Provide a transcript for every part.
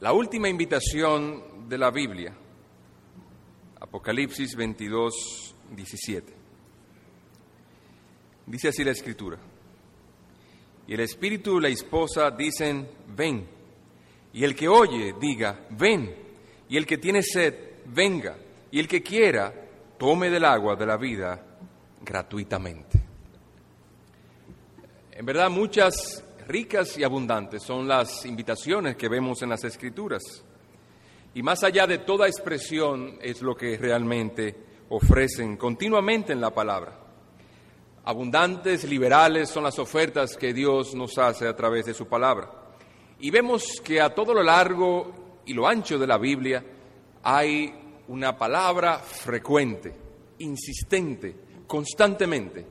La última invitación de la Biblia, Apocalipsis 22, 17. Dice así la escritura. Y el espíritu y la esposa dicen, ven. Y el que oye, diga, ven. Y el que tiene sed, venga. Y el que quiera, tome del agua de la vida gratuitamente. En verdad, muchas ricas y abundantes son las invitaciones que vemos en las escrituras. Y más allá de toda expresión es lo que realmente ofrecen continuamente en la palabra. Abundantes, liberales son las ofertas que Dios nos hace a través de su palabra. Y vemos que a todo lo largo y lo ancho de la Biblia hay una palabra frecuente, insistente, constantemente,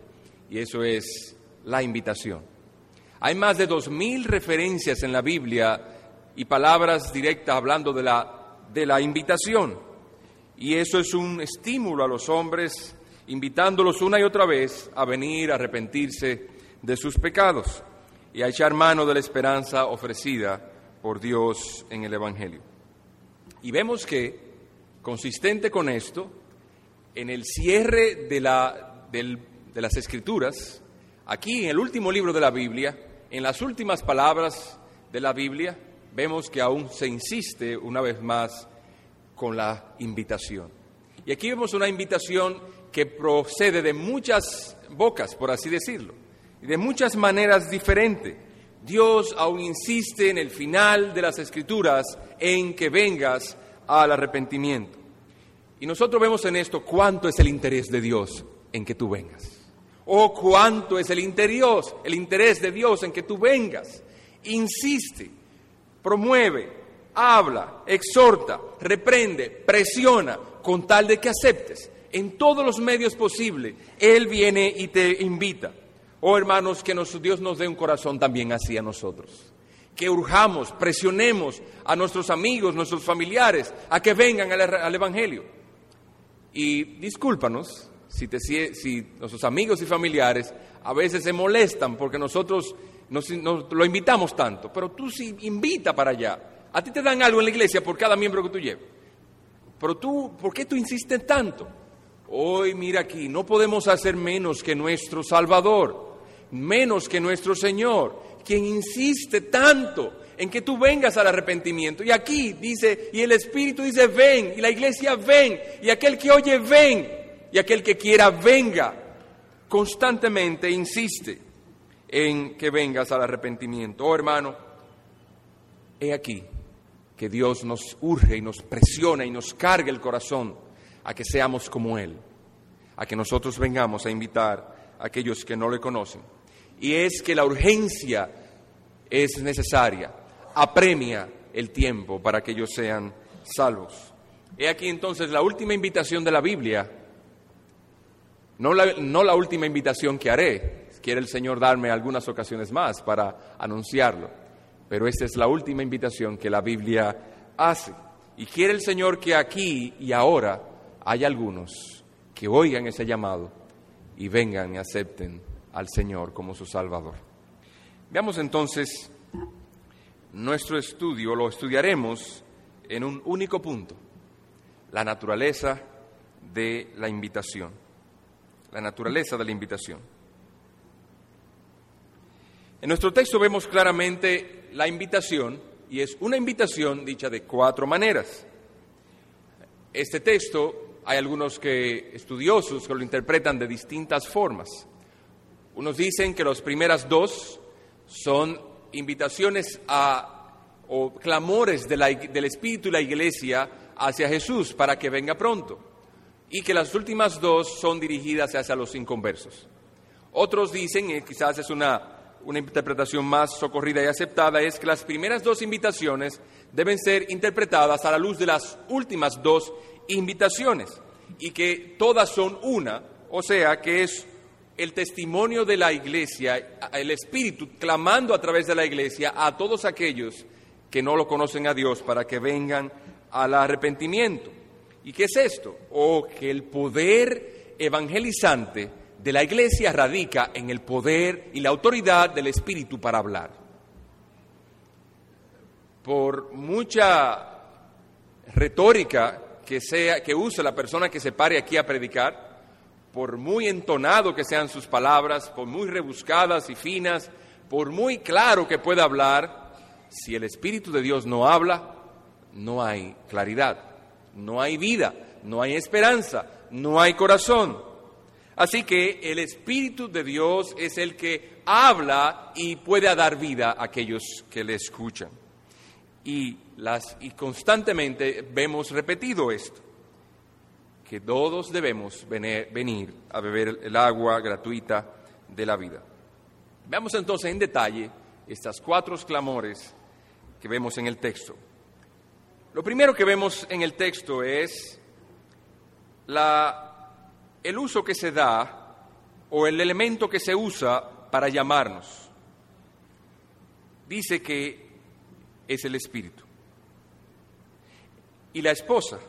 y eso es la invitación. Hay más de dos mil referencias en la Biblia y palabras directas hablando de la, de la invitación. Y eso es un estímulo a los hombres invitándolos una y otra vez a venir a arrepentirse de sus pecados y a echar mano de la esperanza ofrecida por Dios en el Evangelio. Y vemos que, consistente con esto, en el cierre de, la, de las Escrituras, aquí en el último libro de la Biblia, en las últimas palabras de la Biblia, vemos que aún se insiste una vez más con la invitación. Y aquí vemos una invitación que procede de muchas bocas, por así decirlo, y de muchas maneras diferentes. Dios aún insiste en el final de las escrituras en que vengas al arrepentimiento. Y nosotros vemos en esto cuánto es el interés de Dios en que tú vengas. O cuánto es el interés, el interés de Dios en que tú vengas. Insiste, promueve, habla, exhorta, reprende, presiona con tal de que aceptes en todos los medios posibles, Él viene y te invita. Oh hermanos, que Dios nos dé un corazón también así a nosotros. Que urjamos, presionemos a nuestros amigos, nuestros familiares, a que vengan al, Evangelio. Y discúlpanos si, si, nuestros amigos y familiares a veces se molestan porque nosotros nos, lo invitamos tanto, pero tú sí invita para allá. A ti te dan algo en la iglesia por cada miembro que tú lleves. Pero tú, ¿por qué tú insistes tanto? Hoy mira aquí, no podemos hacer menos que nuestro Salvador, menos que nuestro Señor, quien insiste tanto en que tú vengas al arrepentimiento. Y aquí dice, y el Espíritu dice, ven, y la iglesia ven, y aquel que oye, ven, y aquel que quiera, venga. Constantemente insiste en que vengas al arrepentimiento. Oh hermano, he aquí que Dios nos urge y nos presiona y nos carga el corazón a que seamos como Él, a que nosotros vengamos a invitar a aquellos que no le conocen. Y es que la urgencia es necesaria, apremia el tiempo para que ellos sean salvos. He aquí entonces la última invitación de la Biblia, no la, no la última invitación que haré, quiere el Señor darme algunas ocasiones más para anunciarlo, pero esta es la última invitación que la Biblia hace. Y quiere el Señor que aquí y ahora hay algunos que oigan ese llamado y vengan y acepten al Señor como su Salvador. Veamos entonces nuestro estudio, lo estudiaremos en un único punto, la naturaleza de la invitación. La naturaleza de la invitación. En nuestro texto vemos claramente la invitación y es una invitación dicha de cuatro maneras. Este texto hay algunos que, estudiosos que lo interpretan de distintas formas. Unos dicen que las primeras dos son invitaciones a, o clamores del Espíritu y la Iglesia hacia Jesús para que venga pronto. Y que las últimas dos son dirigidas hacia los inconversos. Otros dicen, y quizás es una, una interpretación más socorrida y aceptada, es que las primeras dos invitaciones deben ser interpretadas a la luz de las últimas dos invitaciones y que todas son una, o sea que es el testimonio de la iglesia, el Espíritu clamando a través de la iglesia a todos aquellos que no lo conocen a Dios para que vengan al arrepentimiento. ¿Y qué es esto? O que el poder evangelizante de la iglesia radica en el poder y la autoridad del Espíritu para hablar. por mucha retórica que, sea, que use la persona que se pare aquí a predicar, por muy entonado que sean sus palabras, por muy rebuscadas y finas, por muy claro que pueda hablar, si el Espíritu de Dios no habla, no hay claridad, no hay vida, no hay esperanza, no hay corazón. Así que el Espíritu de Dios es el que habla y puede dar vida a aquellos que le escuchan. Y, las, y constantemente vemos repetido esto, que todos debemos venir, a beber el agua gratuita de la vida. Veamos entonces en detalle estas cuatro clamores que vemos en el texto. Lo primero que vemos en el texto es la, el uso que se da o el elemento que se usa para llamarnos. Dice que es el Espíritu. Y la esposa,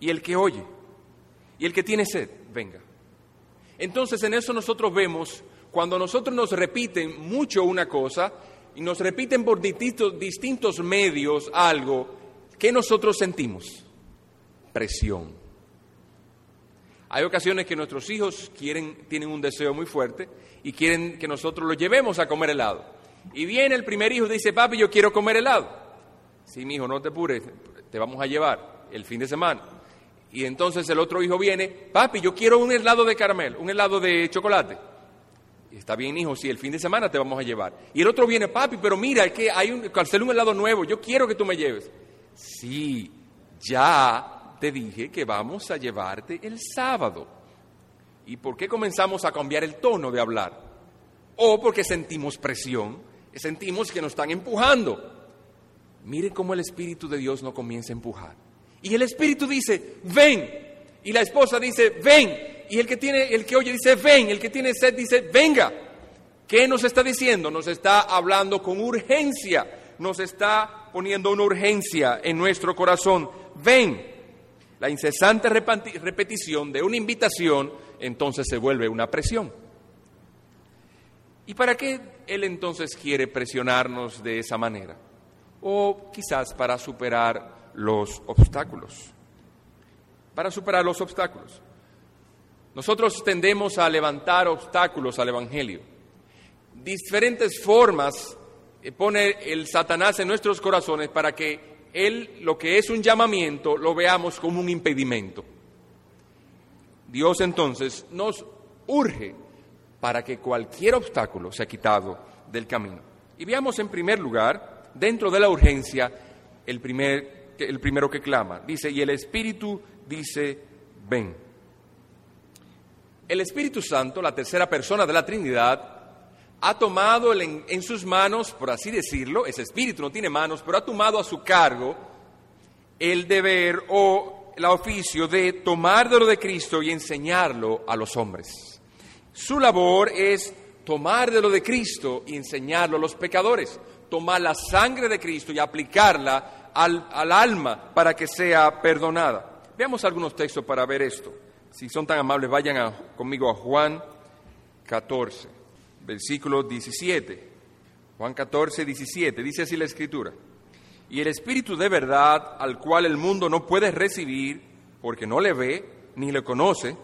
y el que oye, y el que tiene sed, venga. Entonces en eso nosotros vemos, cuando nosotros nos repiten mucho una cosa, y nos repiten por distintos, distintos medios algo, ¿qué nosotros sentimos? Presión. Hay ocasiones que nuestros hijos tienen un deseo muy fuerte y quieren que nosotros los llevemos a comer helado. Y viene el primer hijo y dice, papi, yo quiero comer helado. Sí, mi hijo, no te apures, te vamos a llevar el fin de semana. Y entonces el otro hijo viene, papi, yo quiero un helado de caramelo, un helado de chocolate. Está bien, hijo, sí, el fin de semana te vamos a llevar. Y el otro viene, papi, pero mira, es que hay un, un helado nuevo, yo quiero que tú me lleves. Sí, ya te dije que vamos a llevarte el sábado. ¿Y por qué comenzamos a cambiar el tono de hablar? O porque sentimos presión, sentimos que nos están empujando. Mire cómo el Espíritu de Dios no comienza a empujar. Y el Espíritu dice, ven. Y la esposa dice, ven. Y el que tiene, el que oye dice, ven. El que tiene sed dice, venga. ¿Qué nos está diciendo? Nos está hablando con urgencia. Nos está poniendo una urgencia en nuestro corazón. Ven, la incesante repetición de una invitación entonces se vuelve una presión. ¿Y para qué Él entonces quiere presionarnos de esa manera? O quizás para superar los obstáculos. Para superar los obstáculos. Nosotros tendemos a levantar obstáculos al Evangelio. Diferentes formas pone el Satanás en nuestros corazones para que él, lo que es un llamamiento, lo veamos como un impedimento. Dios entonces nos urge para que cualquier obstáculo sea quitado del camino. Y veamos en primer lugar, dentro de la urgencia, el, primer, el primero que clama. Dice, y el Espíritu dice, ven. El Espíritu Santo, la tercera persona de la Trinidad, ha tomado en, sus manos, por así decirlo, ese espíritu no tiene manos, pero ha tomado a su cargo el deber o el oficio de tomar de lo de Cristo y enseñarlo a los hombres. Su labor es tomar de lo de Cristo y enseñarlo a los pecadores, tomar la sangre de Cristo y aplicarla al, alma para que sea perdonada. Veamos algunos textos para ver esto. Si son tan amables, vayan conmigo a Juan 14 versículo 17. Juan 14, 17, dice así la escritura. Y el Espíritu de verdad, al cual el mundo no puede recibir, porque no le ve ni le conoce,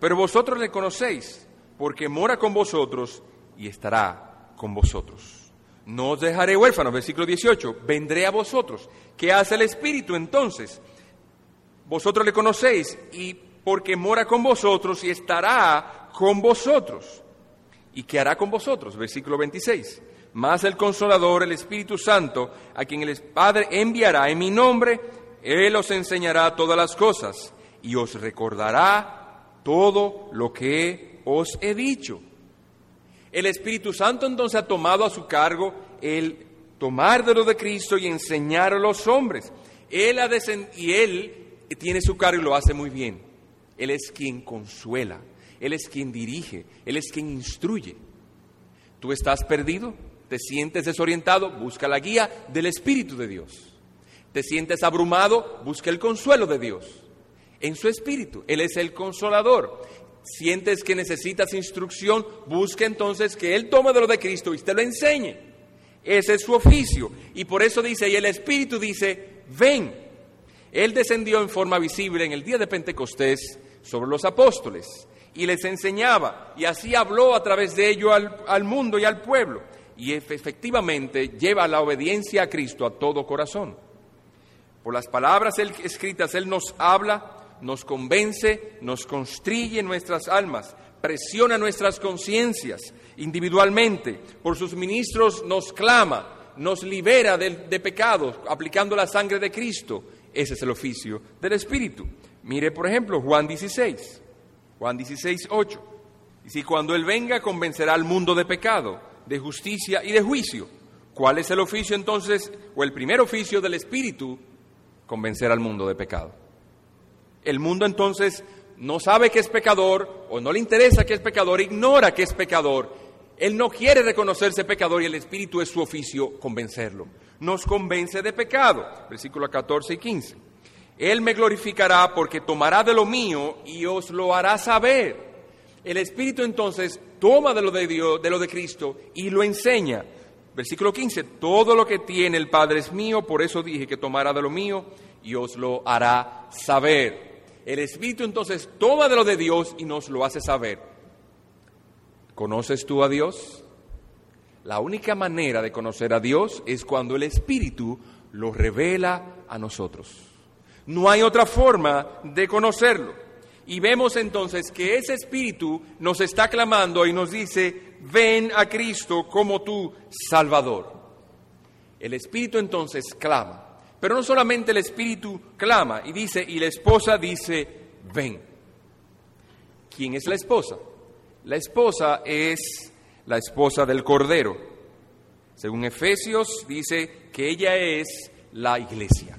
pero vosotros le conocéis, porque mora con vosotros y estará con vosotros. No os dejaré huérfanos, versículo 18, vendré a vosotros. ¿Qué hace el Espíritu entonces? Vosotros le conocéis y porque mora con vosotros y estará con vosotros. ¿Y qué hará con vosotros? Versículo 26. Más el consolador, el Espíritu Santo, a quien el Padre enviará en mi nombre, Él os enseñará todas las cosas y os recordará todo lo que os he dicho. El Espíritu Santo entonces ha tomado a su cargo el tomar de lo de Cristo y enseñar a los hombres. Él ha y Él tiene su cargo y lo hace muy bien. Él es quien consuela, él es quien dirige, Él es quien instruye. ¿Tú estás perdido? ¿Te sientes desorientado? Busca la guía del Espíritu de Dios. ¿Te sientes abrumado? Busca el consuelo de Dios. En su Espíritu, Él es el consolador. ¿Sientes que necesitas instrucción? Busca entonces que Él tome de lo de Cristo y te lo enseñe. Ese es su oficio. Y por eso dice, y el Espíritu dice, ven. Él descendió en forma visible en el día de Pentecostés sobre los apóstoles y les enseñaba y así habló a través de ello al, mundo y al pueblo. Y efectivamente lleva la obediencia a Cristo a todo corazón. Por las palabras escritas Él nos habla, nos convence, nos constriye nuestras almas, presiona nuestras conciencias individualmente. Por sus ministros nos clama, nos libera de, de pecados aplicando la sangre de Cristo. Ese es el oficio del Espíritu. Mire, por ejemplo, Juan 16. Juan 16, 8. Y si cuando Él venga convencerá al mundo de pecado, de justicia y de juicio. ¿Cuál es el oficio entonces, o el primer oficio del Espíritu? Convencer al mundo de pecado. El mundo entonces no sabe que es pecador o no le interesa que es pecador, ignora que es pecador. Él no quiere reconocerse pecador y el Espíritu es su oficio convencerlo. Nos convence de pecado. Versículos 14 y 15. Él me glorificará porque tomará de lo mío y os lo hará saber. El Espíritu entonces toma de lo de Dios, de lo de Cristo y lo enseña. Versículo 15, todo lo que tiene el Padre es mío, por eso dije que tomará de lo mío y os lo hará saber. El Espíritu entonces toma de lo de Dios y nos lo hace saber. ¿Conoces tú a Dios? La única manera de conocer a Dios es cuando el Espíritu lo revela a nosotros. No hay otra forma de conocerlo. Y vemos entonces que ese espíritu nos está clamando y nos dice, ven a Cristo como tu Salvador. El espíritu entonces clama. Pero no solamente el espíritu clama y dice, y la esposa dice, ven. ¿Quién es la esposa? La esposa es la esposa del Cordero. Según Efesios dice que ella es la iglesia.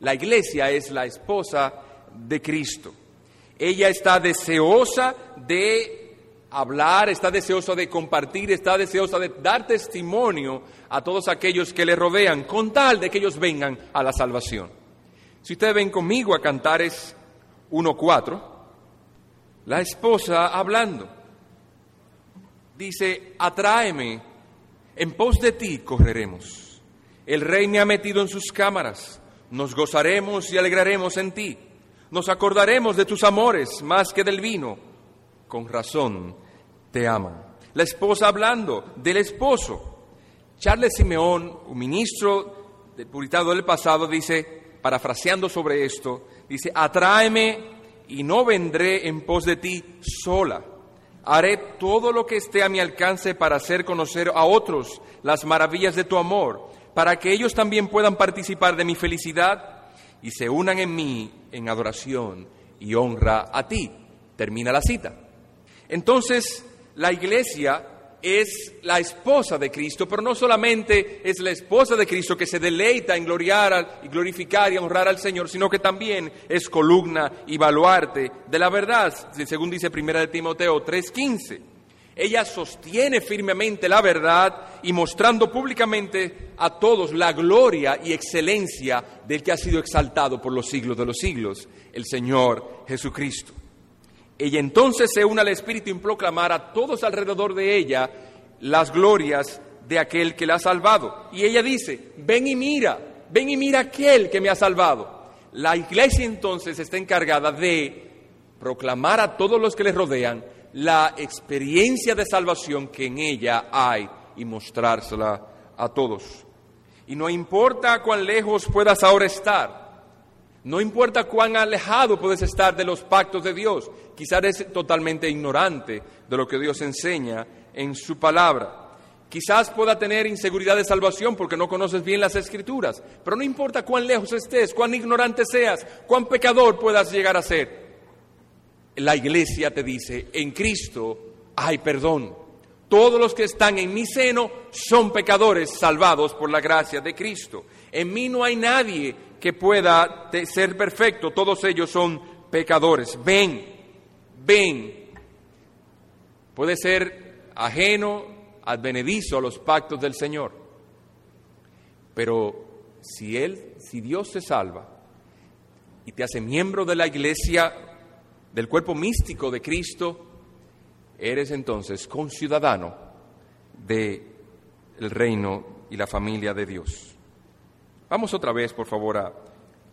La iglesia es la esposa de Cristo. Ella está deseosa de hablar, está deseosa de compartir, está deseosa de dar testimonio a todos aquellos que le rodean, con tal de que ellos vengan a la salvación. Si ustedes ven conmigo a Cantares 1.4, la esposa hablando, dice, atráeme, en pos de ti correremos. El rey me ha metido en sus cámaras nos gozaremos y alegraremos en ti. Nos acordaremos de tus amores más que del vino. Con razón te aman. La esposa hablando del esposo. Charles Simeón, un ministro del puritano del pasado, dice, parafraseando sobre esto, dice, atráeme y no vendré en pos de ti sola. Haré todo lo que esté a mi alcance para hacer conocer a otros las maravillas de tu amor para que ellos también puedan participar de mi felicidad y se unan en mí en adoración y honra a ti. Termina la cita. Entonces, la iglesia es la esposa de Cristo, pero no solamente es la esposa de Cristo que se deleita en gloriar y glorificar y honrar al Señor, sino que también es columna y baluarte de la verdad, según dice Primera de Timoteo 3:15. Ella sostiene firmemente la verdad y mostrando públicamente a todos la gloria y excelencia del que ha sido exaltado por los siglos de los siglos, el Señor Jesucristo. Ella entonces se une al Espíritu en proclamar a todos alrededor de ella las glorias de aquel que la ha salvado. Y ella dice, ven y mira, ven y mira aquel que me ha salvado. La iglesia entonces está encargada de proclamar a todos los que le rodean la experiencia de salvación que en ella hay y mostrársela a todos. Y no importa cuán lejos puedas ahora estar, no importa cuán alejado puedes estar de los pactos de Dios, quizás eres totalmente ignorante de lo que Dios enseña en su palabra. Quizás pueda tener inseguridad de salvación porque no conoces bien las escrituras, pero no importa cuán lejos estés, cuán ignorante seas, cuán pecador puedas llegar a ser la iglesia te dice, en Cristo hay perdón. Todos los que están en mi seno son pecadores salvados por la gracia de Cristo. En mí no hay nadie que pueda ser perfecto, todos ellos son pecadores. Ven, ven. Puede ser ajeno, advenedizo a los pactos del Señor. Pero si Él, si Dios te salva y te hace miembro de la iglesia del cuerpo místico de Cristo, eres entonces conciudadano de el reino y la familia de Dios. Vamos otra vez, por favor, a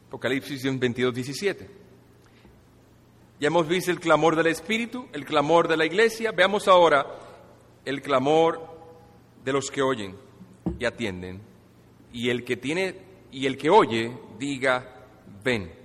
Apocalipsis 22, 17. Ya hemos visto el clamor del Espíritu, el clamor de la iglesia. Veamos ahora el clamor de los que oyen y atienden. Y el que tiene y el que oye diga, ven.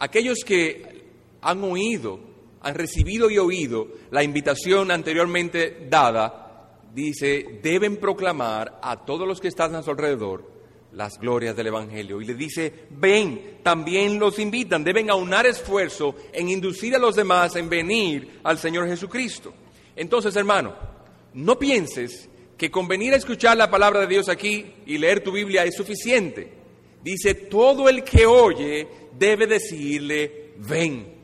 Aquellos que han oído, han recibido y oído la invitación anteriormente dada, dice, deben proclamar a todos los que están a su alrededor las glorias del Evangelio. Y le dice, ven, también los invitan, deben aunar esfuerzo en inducir a los demás en venir al Señor Jesucristo. Entonces, hermano, no pienses que con venir a escuchar la palabra de Dios aquí y leer tu Biblia es suficiente. Dice, todo el que oye debe decirle, ven.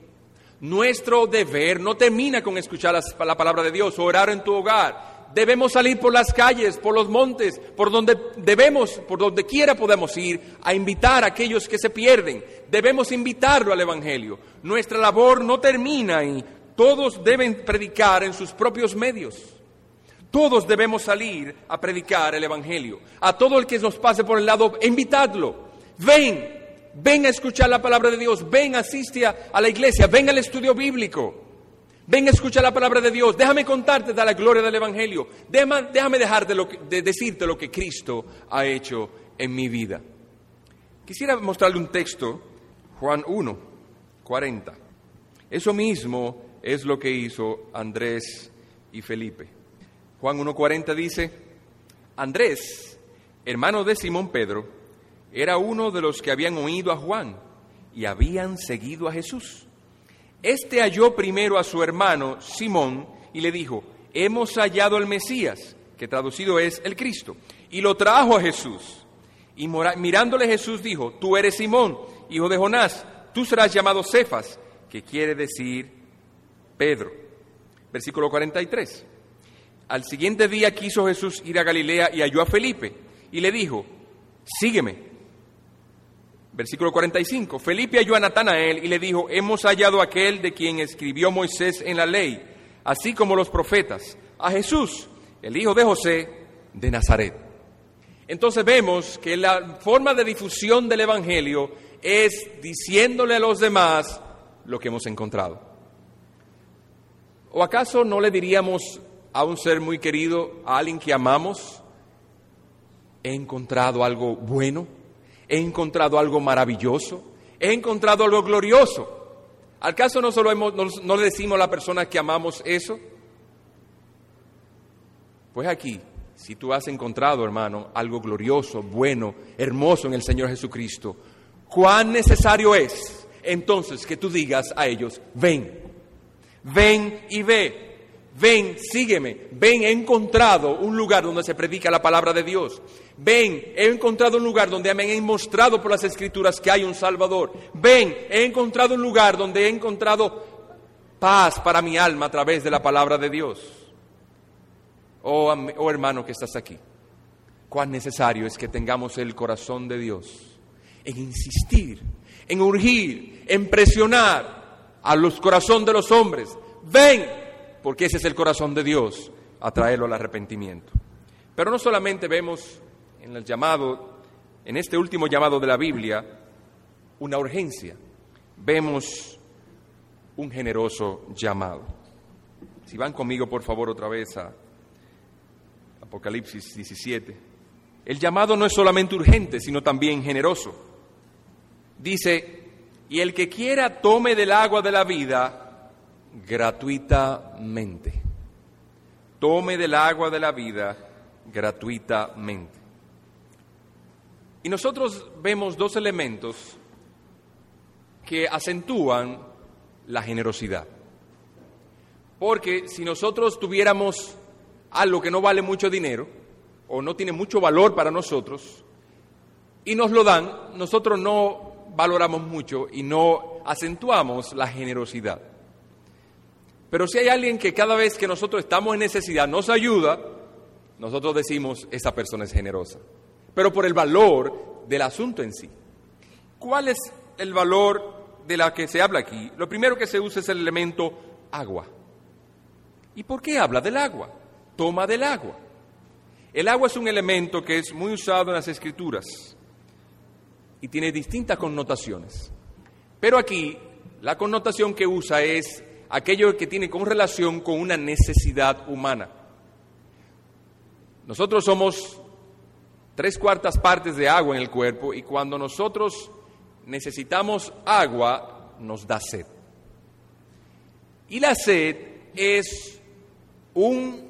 Nuestro deber no termina con escuchar la, palabra de Dios, orar en tu hogar, debemos salir por las calles, por los montes, por donde debemos, por donde quiera podemos ir, a invitar a aquellos que se pierden. Debemos invitarlo al Evangelio. Nuestra labor no termina y todos deben predicar en sus propios medios. Todos debemos salir a predicar el Evangelio. A todo el que nos pase por el lado, invitadlo. Ven, ven a escuchar la palabra de Dios, ven, asiste a, a la iglesia, ven al estudio bíblico. Ven, escucha la palabra de Dios. Déjame contarte de la gloria del Evangelio. Déjame, déjame decirte lo que Cristo ha hecho en mi vida. Quisiera mostrarle un texto, Juan 1, 40. Eso mismo es lo que hizo Andrés y Felipe. Juan 1.40 dice, Andrés, hermano de Simón Pedro, era uno de los que habían oído a Juan y habían seguido a Jesús. Este halló primero a su hermano Simón y le dijo, hemos hallado al Mesías, que traducido es el Cristo, y lo trajo a Jesús. Y mirándole Jesús dijo, tú eres Simón, hijo de Jonás, tú serás llamado Cefas, que quiere decir Pedro. Versículo 43. Al siguiente día quiso Jesús ir a Galilea y halló a Felipe y le dijo, sígueme. Versículo 45. Felipe halló a Natanael y le dijo, hemos hallado aquel de quien escribió Moisés en la ley, así como los profetas, a Jesús, el hijo de José de Nazaret. Entonces vemos que la forma de difusión del Evangelio es diciéndole a los demás lo que hemos encontrado. ¿O acaso no le diríamos a un ser muy querido, a alguien que amamos, he encontrado algo bueno? He encontrado algo maravilloso, he encontrado algo glorioso. ¿Al caso no solo no, le decimos a la persona que amamos eso? Pues aquí, si tú has encontrado, hermano, algo glorioso, bueno, hermoso en el Señor Jesucristo, cuán necesario es entonces que tú digas a ellos, ven, ven y ve, ven, sígueme, ven, he encontrado un lugar donde se predica la palabra de Dios. Ven, he encontrado un lugar donde me han mostrado por las escrituras que hay un Salvador. Ven, he encontrado un lugar donde he encontrado paz para mi alma a través de la palabra de Dios. Oh, oh hermano que estás aquí, cuán necesario es que tengamos el corazón de Dios en insistir, en urgir, en presionar a los corazones de los hombres. Ven, porque ese es el corazón de Dios, a traerlo al arrepentimiento. Pero no solamente vemos en el llamado, en este último llamado de la Biblia, una urgencia. Vemos un generoso llamado. Si van conmigo, por favor, otra vez a Apocalipsis 17. El llamado no es solamente urgente, sino también generoso. Dice, y el que quiera tome del agua de la vida gratuitamente. Tome del agua de la vida gratuitamente. Y nosotros vemos dos elementos que acentúan la generosidad. Porque si nosotros tuviéramos algo que no vale mucho dinero o no tiene mucho valor para nosotros y nos lo dan, nosotros no valoramos mucho y no acentuamos la generosidad. Pero si hay alguien que cada vez que nosotros estamos en necesidad nos ayuda, nosotros decimos, esa persona es generosa pero por el valor del asunto en sí. ¿Cuál es el valor de la que se habla aquí? Lo primero que se usa es el elemento agua. ¿Y por qué habla del agua? Toma del agua. El agua es un elemento que es muy usado en las escrituras y tiene distintas connotaciones. Pero aquí la connotación que usa es aquello que tiene con relación con una necesidad humana. Nosotros somos tres cuartas partes de agua en el cuerpo y cuando nosotros necesitamos agua nos da sed. Y la sed es un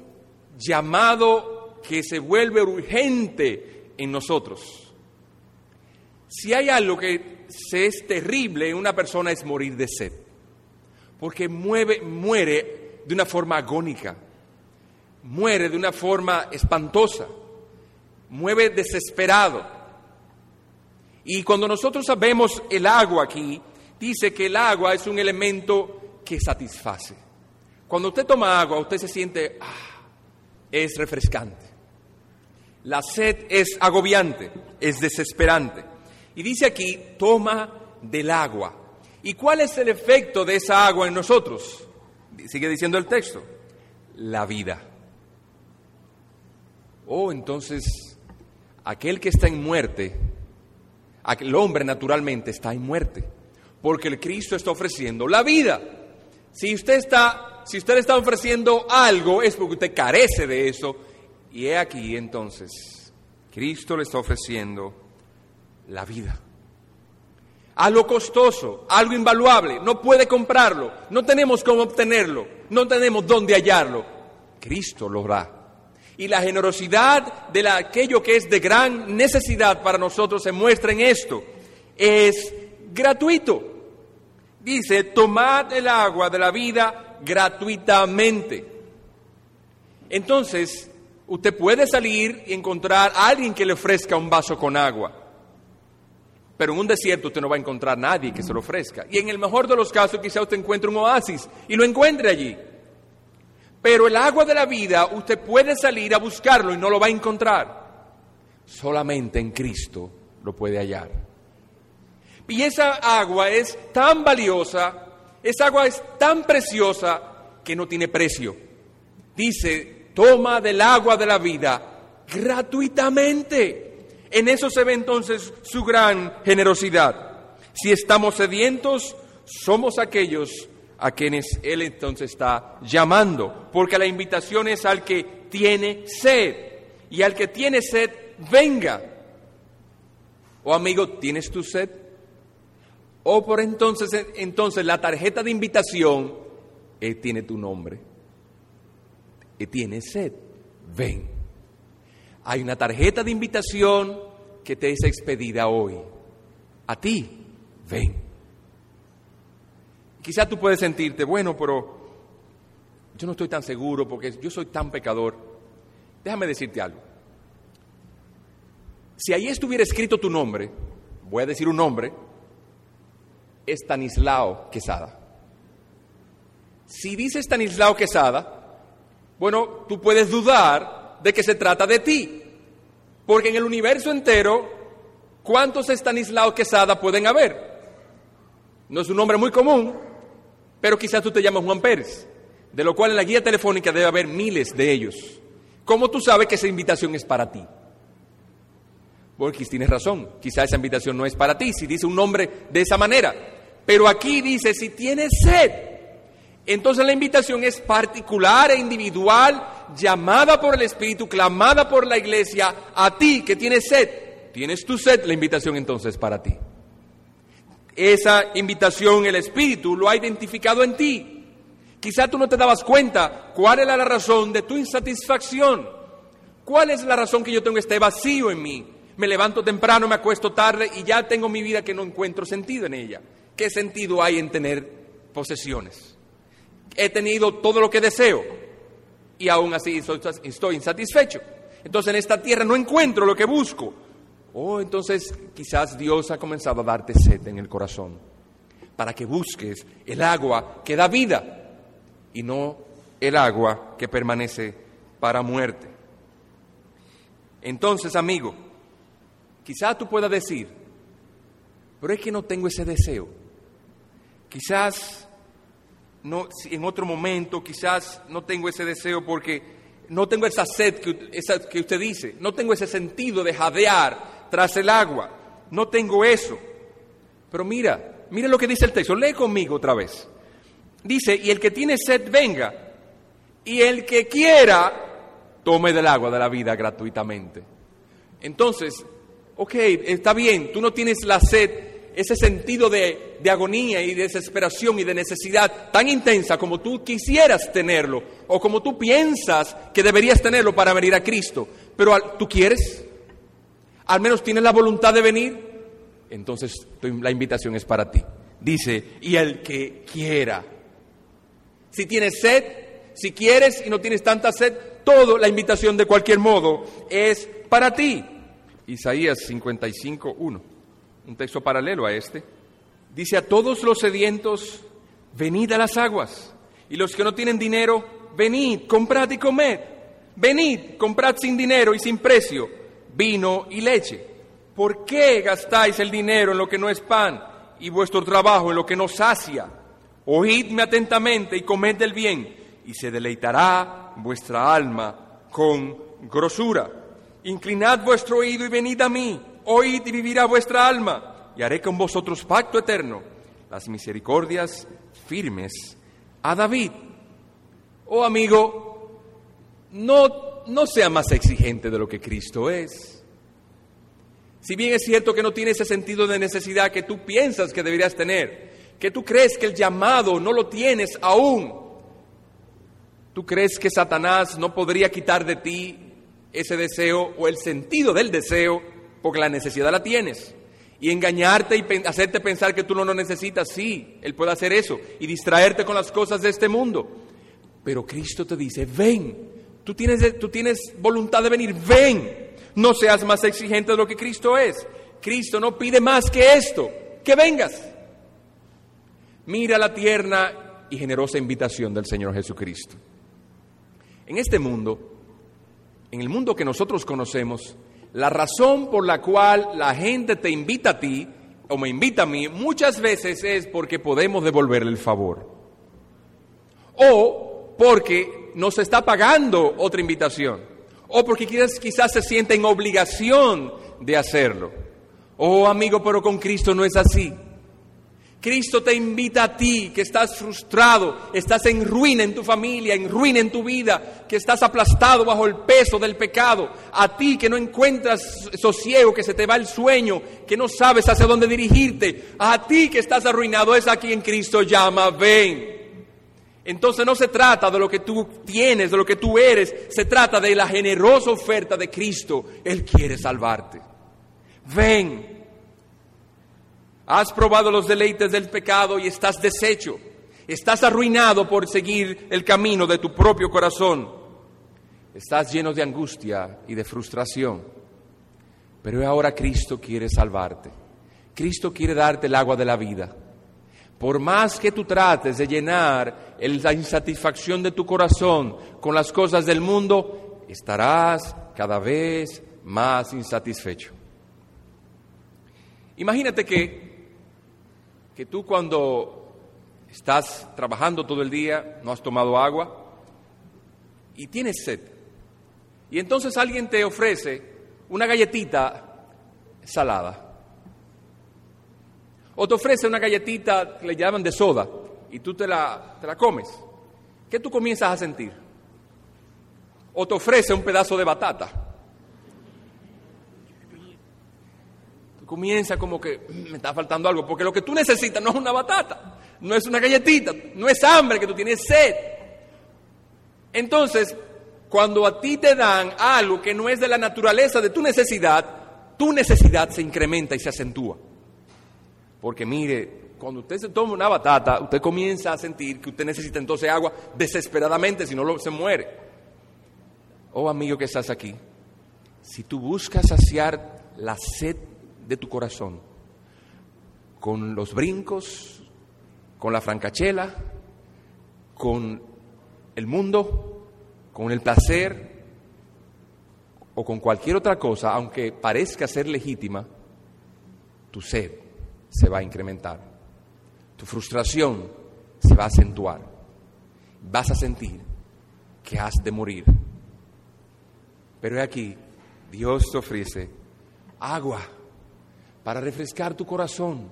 llamado que se vuelve urgente en nosotros. Si hay algo que es terrible en una persona es morir de sed, porque muere de una forma agónica, muere de una forma espantosa, mueve desesperado. Y cuando nosotros sabemos el agua aquí, dice que el agua es un elemento que satisface. Cuando usted toma agua, usted se siente, ah, es refrescante. La sed es agobiante, es desesperante. Y dice aquí, toma del agua. ¿Y cuál es el efecto de esa agua en nosotros? Sigue diciendo el texto, la vida. Oh, entonces, aquel que está en muerte, el hombre naturalmente está en muerte, porque el Cristo está ofreciendo la vida. Si usted está, si usted está ofreciendo algo, es porque usted carece de eso. Y he aquí entonces, Cristo le está ofreciendo la vida. Algo costoso, algo invaluable, no puede comprarlo, no tenemos cómo obtenerlo, no tenemos dónde hallarlo. Cristo lo da. Y la generosidad de aquello que es de gran necesidad para nosotros se muestra en esto. Es gratuito dice, tomad el agua de la vida gratuitamente. Entonces, usted puede salir y encontrar a alguien que le ofrezca un vaso con agua. Pero en un desierto usted no va a encontrar nadie que se lo ofrezca. Y en el mejor de los casos quizá usted encuentre un oasis y lo encuentre allí. Pero el agua de la vida usted puede salir a buscarlo y no lo va a encontrar. Solamente en Cristo lo puede hallar. Y esa agua es tan valiosa, esa agua es tan preciosa que no tiene precio. Dice, toma del agua de la vida gratuitamente. En eso se ve entonces su gran generosidad. Si estamos sedientos, somos aquellos a quienes Él entonces está llamando, porque la invitación es al que tiene sed, y al que tiene sed, venga. Oh amigo, ¿tienes tu sed? O por entonces, entonces la tarjeta de invitación eh, tiene tu nombre. Eh, tiene sed. Ven. Hay una tarjeta de invitación que te es expedida hoy. A ti, ven. Quizá tú puedes sentirte, bueno, pero yo no estoy tan seguro porque yo soy tan pecador. Déjame decirte algo. Si ahí estuviera escrito tu nombre, voy a decir un nombre, Estanislao Quesada. Si dice Estanislao Quesada, bueno, tú puedes dudar de que se trata de ti, porque en el universo entero, ¿cuántos Estanislao Quesada pueden haber? No es un nombre muy común, pero quizás tú te llamas Juan Pérez, de lo cual en la guía telefónica debe haber miles de ellos. ¿Cómo tú sabes que esa invitación es para ti? Porque tienes razón, quizás esa invitación no es para ti, si dice un nombre de esa manera. Pero aquí dice, si tienes sed, entonces la invitación es particular e individual, llamada por el Espíritu, clamada por la iglesia, a ti que tienes sed. Tienes tu sed, la invitación entonces es para ti. Esa invitación el Espíritu lo ha identificado en ti. Quizá tú no te dabas cuenta cuál era la razón de tu insatisfacción. ¿Cuál es la razón que yo tengo este vacío en mí? Me levanto temprano, me acuesto tarde y ya tengo mi vida que no encuentro sentido en ella. ¿qué sentido hay en tener posesiones? He tenido todo lo que deseo y aún así estoy insatisfecho. Entonces en esta tierra no encuentro lo que busco. Oh, entonces quizás Dios ha comenzado a darte sed en el corazón para que busques el agua que da vida y no el agua que permanece para muerte. Entonces, amigo, quizás tú puedas decir, pero es que no tengo ese deseo. Quizás no, en otro momento, quizás no tengo ese deseo porque no tengo esa sed que, que usted dice, no tengo ese sentido de jadear tras el agua, no tengo eso. Pero mira, mira lo que dice el texto, lee conmigo otra vez. Dice, y el que tiene sed venga, y el que quiera, tome del agua de la vida gratuitamente. Entonces, ok, está bien, tú no tienes la sed, ese sentido de, agonía y de desesperación y de necesidad tan intensa como tú quisieras tenerlo o como tú piensas que deberías tenerlo para venir a Cristo. Pero ¿tú quieres? ¿Al menos tienes la voluntad de venir? Entonces la invitación es para ti. Dice, y el que quiera. Si tienes sed, si quieres y no tienes tanta sed, todo, la invitación de cualquier modo es para ti. Isaías 55, 1, un texto paralelo a este. Dice, a todos los sedientos, venid a las aguas. Y los que no tienen dinero, venid, comprad y comed. Venid, comprad sin dinero y sin precio, vino y leche. ¿Por qué gastáis el dinero en lo que no es pan y vuestro trabajo en lo que no sacia? Oídme atentamente y comed del bien, y se deleitará vuestra alma con grosura. Inclinad vuestro oído y venid a mí, oíd y vivirá vuestra alma, y haré con vosotros pacto eterno, las misericordias firmes a David. Oh amigo, no, no sea más exigente de lo que Cristo es. Si bien es cierto que no tiene ese sentido de necesidad que tú piensas que deberías tener, que tú crees que el llamado no lo tienes aún, ¿Tú crees que Satanás no podría quitar de ti ese deseo o el sentido del deseo porque la necesidad la tienes? Y engañarte y hacerte pensar que tú no lo necesitas, sí, Él puede hacer eso y distraerte con las cosas de este mundo. Pero Cristo te dice, ven, tú tienes, tú tienes voluntad de venir, ven, no seas más exigente de lo que Cristo es. Cristo no pide más que esto, que vengas. Mira la tierna y generosa invitación del Señor Jesucristo. En este mundo, en el mundo que nosotros conocemos, la razón por la cual la gente te invita a ti o me invita a mí muchas veces es porque podemos devolverle el favor. O porque nos está pagando otra invitación. O porque quizás, quizás se siente en obligación de hacerlo. Oh amigo, pero con Cristo no es así. Cristo te invita a ti que estás frustrado, estás en ruina en tu familia, en ruina en tu vida, que estás aplastado bajo el peso del pecado, a ti que no encuentras sosiego, que se te va el sueño, que no sabes hacia dónde dirigirte, a ti que estás arruinado, es a quien Cristo llama, ven. Entonces no se trata de lo que tú tienes, de lo que tú eres, se trata de la generosa oferta de Cristo. Él quiere salvarte. Ven, Has probado los deleites del pecado y estás deshecho. Estás arruinado por seguir el camino de tu propio corazón. Estás lleno de angustia y de frustración. Pero ahora Cristo quiere salvarte. Cristo quiere darte el agua de la vida. Por más que tú trates de llenar la insatisfacción de tu corazón con las cosas del mundo, estarás cada vez más insatisfecho. Imagínate que que tú cuando estás trabajando todo el día, no has tomado agua y tienes sed. Y entonces alguien te ofrece una galletita salada. O te ofrece una galletita que le llaman de soda y tú te la, te la comes. ¿Qué tú comienzas a sentir? O te ofrece un pedazo de batata. Comienza como que mm, me está faltando algo, porque lo que tú necesitas no es una batata, no es una galletita, no es hambre que tú tienes sed. Entonces, cuando a ti te dan algo que no es de la naturaleza de tu necesidad, tu necesidad se incrementa y se acentúa. Porque mire, cuando usted se toma una batata, usted comienza a sentir que usted necesita entonces agua desesperadamente, si no se muere. Oh amigo que estás aquí, si tú buscas saciar la sed de tu corazón, con los brincos, con la francachela, con el mundo, con el placer o con cualquier otra cosa, aunque parezca ser legítima, tu sed se va a incrementar, tu frustración se va a acentuar, vas a sentir que has de morir. Pero aquí, Dios te ofrece agua para refrescar tu corazón,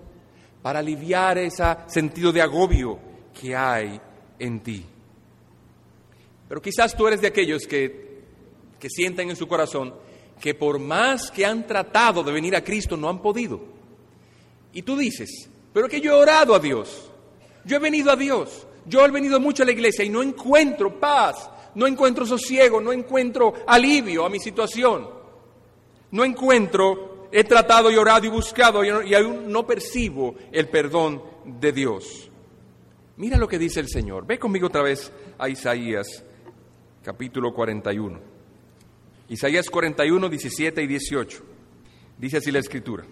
para aliviar ese sentido de agobio que hay en ti. Pero quizás tú eres de aquellos que, que sienten en su corazón que por más que han tratado de venir a Cristo no han podido. Y tú dices, pero que yo he orado a Dios, yo he venido a Dios, yo he venido mucho a la iglesia y no encuentro paz, no encuentro sosiego, no encuentro alivio a mi situación, no encuentro, he tratado y orado y buscado y aún no percibo el perdón de Dios. Mira lo que dice el Señor. Ve conmigo otra vez a Isaías capítulo 41. Isaías 41, 17 y 18. Dice así la escritura.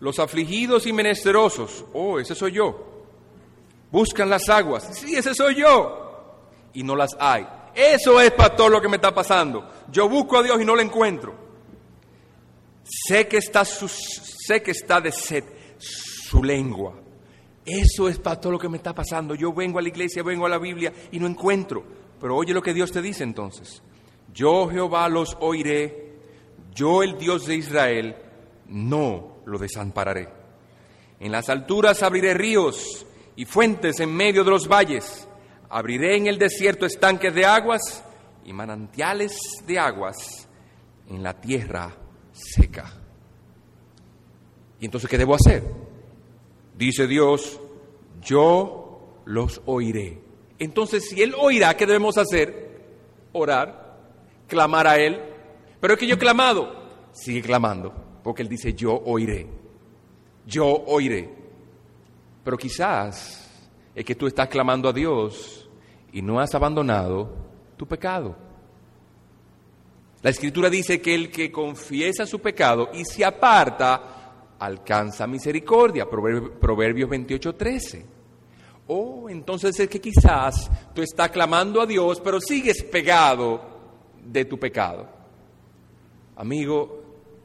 Los afligidos y menesterosos, oh, ese soy yo. Buscan las aguas, sí, ese soy yo. Y no las hay. Eso es, pastor, lo que me está pasando. Yo busco a Dios y no lo encuentro. Sé que está, sé que está de sed su lengua. Eso es, pastor, lo que me está pasando. Yo vengo a la iglesia, vengo a la Biblia y no encuentro. Pero oye lo que Dios te dice entonces. Yo Jehová los oiré, yo el Dios de Israel, no lo desampararé. En las alturas abriré ríos y fuentes en medio de los valles. Abriré en el desierto estanques de aguas y manantiales de aguas en la tierra seca. ¿Y entonces qué debo hacer? Dice Dios, yo los oiré. Entonces, si Él oirá, ¿qué debemos hacer? Orar, clamar a Él. Pero es que yo he clamado. Sigue clamando, porque Él dice, yo oiré. Yo oiré. Pero quizás es que tú estás clamando a Dios y no has abandonado tu pecado. La escritura dice que el que confiesa su pecado y se aparta, alcanza misericordia. Proverbios 28, 13. Oh, entonces es que quizás tú estás clamando a Dios, pero sigues pegado de tu pecado. Amigo,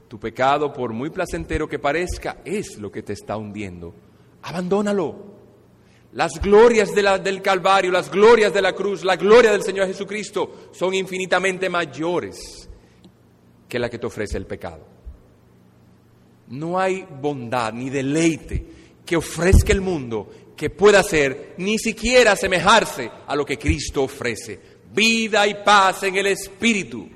tu pecado, por muy placentero que parezca, es lo que te está hundiendo. Abandónalo. Las glorias del Calvario, las glorias de la cruz, la gloria del Señor Jesucristo son infinitamente mayores que la que te ofrece el pecado. No hay bondad ni deleite que ofrezca el mundo que pueda ser ni siquiera asemejarse a lo que Cristo ofrece. Vida y paz en el Espíritu.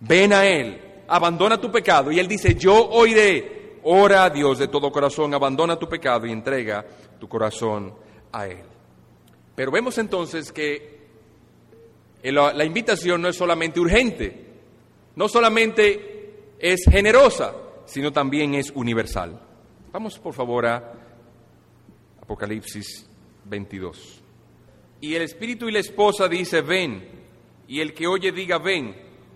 Ven a Él, abandona tu pecado. Y Él dice, yo oiré, ora a Dios de todo corazón, abandona tu pecado y entrega tu corazón a Él. Pero vemos entonces que la invitación no es solamente urgente, no solamente es generosa, sino también es universal. Vamos por favor a Apocalipsis 22. Y el espíritu y la esposa dice, ven, y el que oye diga, ven,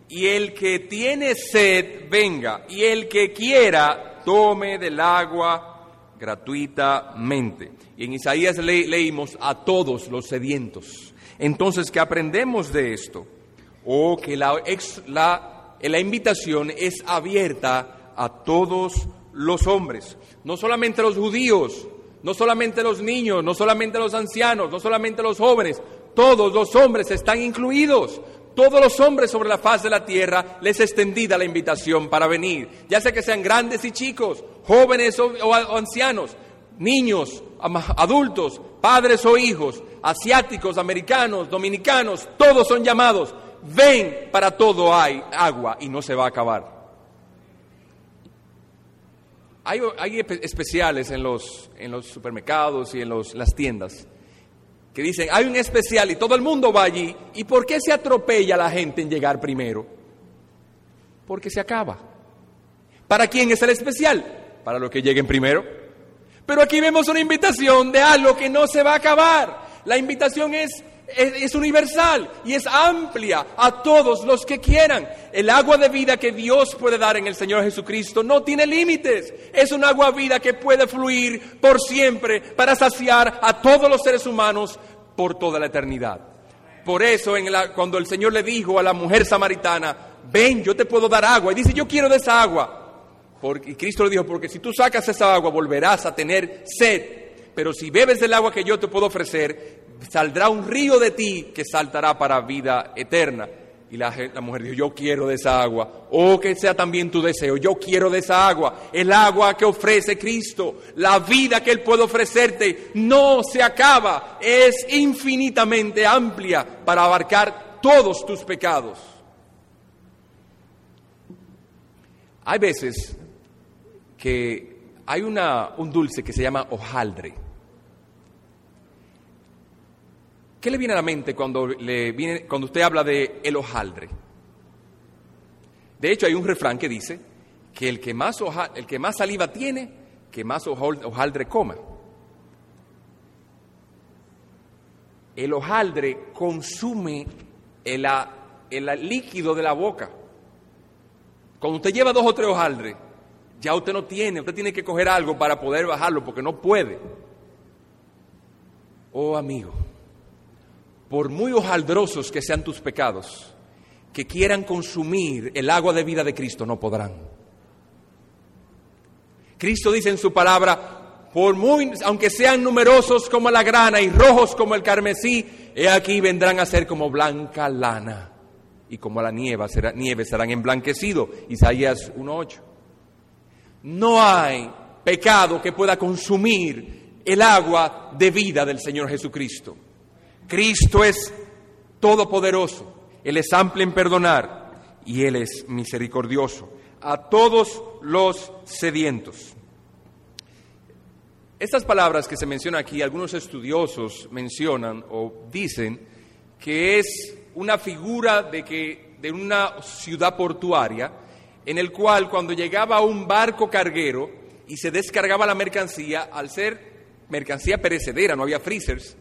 y el que tiene sed, venga, y el que quiera, tome del agua gratuitamente. Y en Isaías leímos a todos los sedientos. Entonces, ¿qué aprendemos de esto? O que la, la, la invitación es abierta a todos los hombres, no solamente a los judíos, no solamente los niños, no solamente los ancianos, no solamente los jóvenes, todos los hombres están incluidos. Todos los hombres sobre la faz de la tierra les extendida la invitación para venir, ya sea que sean grandes y chicos, jóvenes o, o ancianos, niños, adultos, padres o hijos, asiáticos, americanos, dominicanos, todos son llamados. Ven, para todo hay agua y no se va a acabar. Hay, especiales en los, supermercados y en las tiendas que dicen, hay un especial y todo el mundo va allí. ¿Y por qué se atropella la gente en llegar primero? Porque se acaba. ¿Para quién es el especial? Para los que lleguen primero. Pero aquí vemos una invitación de algo que no se va a acabar. La invitación es es, universal y es amplia a todos los que quieran. El agua de vida que Dios puede dar en el Señor Jesucristo no tiene límites. Es un agua vida que puede fluir por siempre para saciar a todos los seres humanos por toda la eternidad. Por eso en cuando el Señor le dijo a la mujer samaritana, ven, yo te puedo dar agua, y dice, yo quiero de esa agua. Y Cristo le dijo, porque si tú sacas esa agua volverás a tener sed pero si bebes del agua que yo te puedo ofrecer, saldrá un río de ti que saltará para vida eterna. Y la, mujer dijo, yo quiero de esa agua. Oh, que sea también tu deseo. Yo quiero de esa agua. El agua que ofrece Cristo. La vida que Él puede ofrecerte no se acaba. Es infinitamente amplia para abarcar todos tus pecados. Hay veces que hay un dulce que se llama hojaldre. ¿Qué le viene a la mente cuando, le viene, cuando usted habla de el hojaldre? De hecho, hay un refrán que dice que el que más, el que más saliva tiene, que más hojaldre coma. El hojaldre consume el, el líquido de la boca. Cuando usted lleva dos o tres hojaldres, ya usted no tiene, usted tiene que coger algo para poder bajarlo porque no puede. Oh amigo, por muy hojaldrosos que sean tus pecados, que quieran consumir el agua de vida de Cristo, no podrán. Cristo dice en su palabra, por muy, aunque sean numerosos como la grana y rojos como el carmesí, he aquí vendrán a ser como blanca lana y como la nieve, será, nieve serán emblanquecidos. Isaías 1.8. No hay pecado que pueda consumir el agua de vida del Señor Jesucristo. Cristo es todopoderoso, Él es amplio en perdonar y Él es misericordioso a todos los sedientos. Estas palabras que se mencionan aquí, algunos estudiosos mencionan o dicen que es una figura de, que, de una ciudad portuaria en el cual cuando llegaba un barco carguero y se descargaba la mercancía, al ser mercancía perecedera, no había freezers,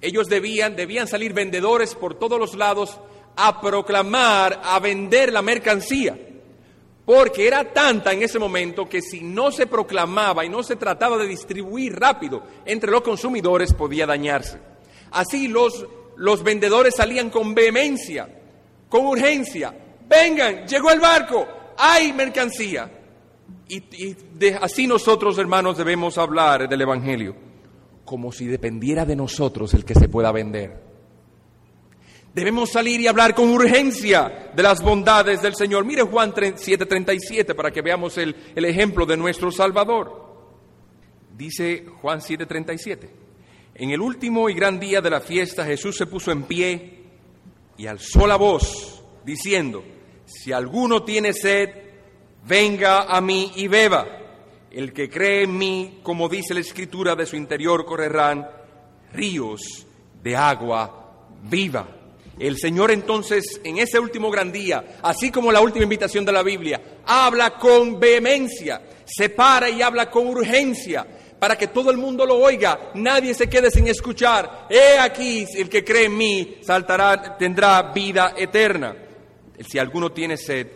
ellos debían, debían salir vendedores por todos los lados a proclamar, a vender la mercancía. Porque era tanta en ese momento que si no se proclamaba y no se trataba de distribuir rápido entre los consumidores podía dañarse. Así los, los vendedores salían con vehemencia, con urgencia. Vengan, llegó el barco, hay mercancía. Y, así nosotros, hermanos, debemos hablar del Evangelio como si dependiera de nosotros el que se pueda vender. Debemos salir y hablar con urgencia de las bondades del Señor. Mire Juan 7:37 para que veamos el, el ejemplo de nuestro Salvador. Dice Juan 7:37. En el último y gran día de la fiesta Jesús se puso en pie y alzó la voz diciendo, si alguno tiene sed, venga a mí y beba. El que cree en mí, como dice la escritura, de su interior correrán ríos de agua viva. El Señor entonces, en ese último gran día, así como la última invitación de la Biblia, habla con vehemencia, se para y habla con urgencia, para que todo el mundo lo oiga, nadie se quede sin escuchar. He aquí, el que cree en mí, saltará, tendrá vida eterna. Si alguno tiene sed,